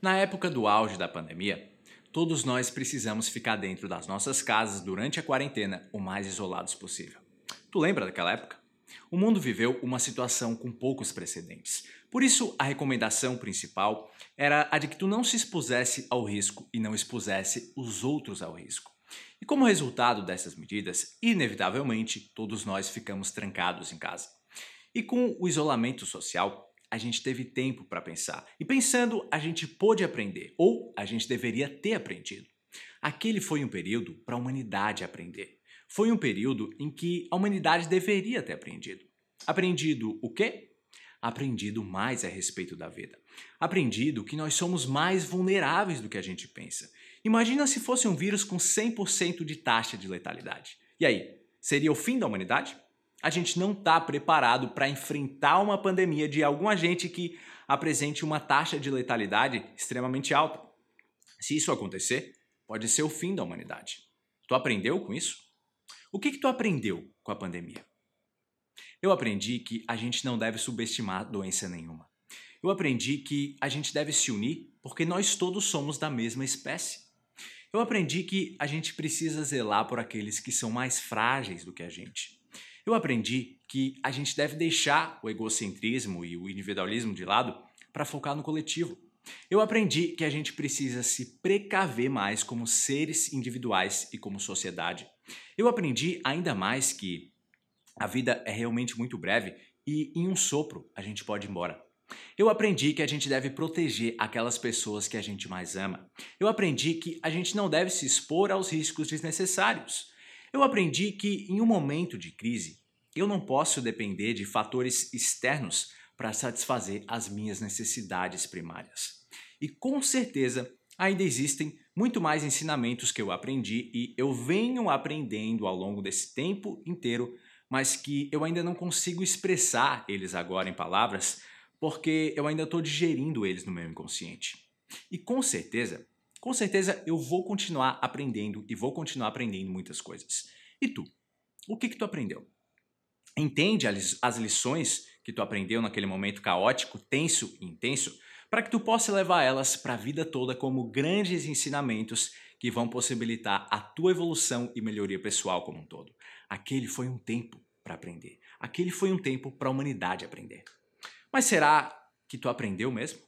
Na época do auge da pandemia, todos nós precisamos ficar dentro das nossas casas durante a quarentena o mais isolados possível. Tu lembra daquela época? O mundo viveu uma situação com poucos precedentes. Por isso, a recomendação principal era a de que tu não se expusesse ao risco e não expusesse os outros ao risco. E como resultado dessas medidas, inevitavelmente, todos nós ficamos trancados em casa. E com o isolamento social, a gente teve tempo para pensar. E pensando, a gente pôde aprender, ou a gente deveria ter aprendido. Aquele foi um período para a humanidade aprender. Foi um período em que a humanidade deveria ter aprendido. Aprendido o quê? Aprendido mais a respeito da vida. Aprendido que nós somos mais vulneráveis do que a gente pensa. Imagina se fosse um vírus com 100% de taxa de letalidade. E aí, seria o fim da humanidade? A gente não está preparado para enfrentar uma pandemia de algum agente que apresente uma taxa de letalidade extremamente alta. Se isso acontecer, pode ser o fim da humanidade. Tu aprendeu com isso? O que, que tu aprendeu com a pandemia? Eu aprendi que a gente não deve subestimar doença nenhuma. Eu aprendi que a gente deve se unir porque nós todos somos da mesma espécie. Eu aprendi que a gente precisa zelar por aqueles que são mais frágeis do que a gente. Eu aprendi que a gente deve deixar o egocentrismo e o individualismo de lado para focar no coletivo. Eu aprendi que a gente precisa se precaver mais como seres individuais e como sociedade. Eu aprendi ainda mais que a vida é realmente muito breve e em um sopro a gente pode ir embora. Eu aprendi que a gente deve proteger aquelas pessoas que a gente mais ama. Eu aprendi que a gente não deve se expor aos riscos desnecessários. Eu aprendi que em um momento de crise, eu não posso depender de fatores externos para satisfazer as minhas necessidades primárias. E com certeza ainda existem muito mais ensinamentos que eu aprendi e eu venho aprendendo ao longo desse tempo inteiro, mas que eu ainda não consigo expressar eles agora em palavras, porque eu ainda estou digerindo eles no meu inconsciente. E com certeza com certeza eu vou continuar aprendendo e vou continuar aprendendo muitas coisas. E tu? O que que tu aprendeu? Entende as lições que tu aprendeu naquele momento caótico, tenso e intenso, para que tu possa levar elas para a vida toda como grandes ensinamentos que vão possibilitar a tua evolução e melhoria pessoal como um todo. Aquele foi um tempo para aprender. Aquele foi um tempo para a humanidade aprender. Mas será que tu aprendeu mesmo?